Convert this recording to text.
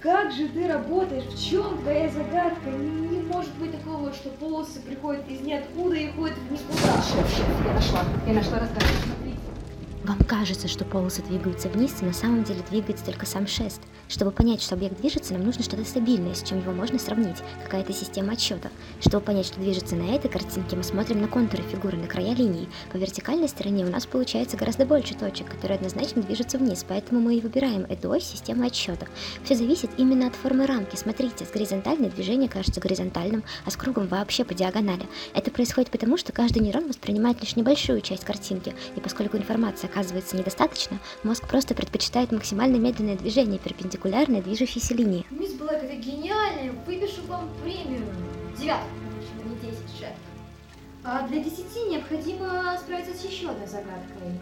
как же ты работаешь? В чем твоя загадка? Не, не может быть такого, что полосы приходят из ниоткуда и ходят в никуда. Шеф, шеф, я нашла. Я нашла разгадку. Вам кажется, что полосы двигаются вниз, и на самом деле двигается только сам шест. Чтобы понять, что объект движется, нам нужно что-то стабильное, с чем его можно сравнить, какая-то система отсчетов. Чтобы понять, что движется на этой картинке, мы смотрим на контуры фигуры, на края линии. По вертикальной стороне у нас получается гораздо больше точек, которые однозначно движутся вниз, поэтому мы и выбираем эту ось системы отсчетов. Все зависит именно от формы рамки. Смотрите, с горизонтальной движение кажется горизонтальным, а с кругом вообще по диагонали. Это происходит потому, что каждый нейрон воспринимает лишь небольшую часть картинки, и поскольку информация оказывается недостаточно, мозг просто предпочитает максимально медленное движение перпендикулярной движущейся линии. Мисс Блэк, это гениально! Выпишу вам премию. Девятку, конечно, не десять, шеф. А для десяти необходимо справиться с еще одной загадкой.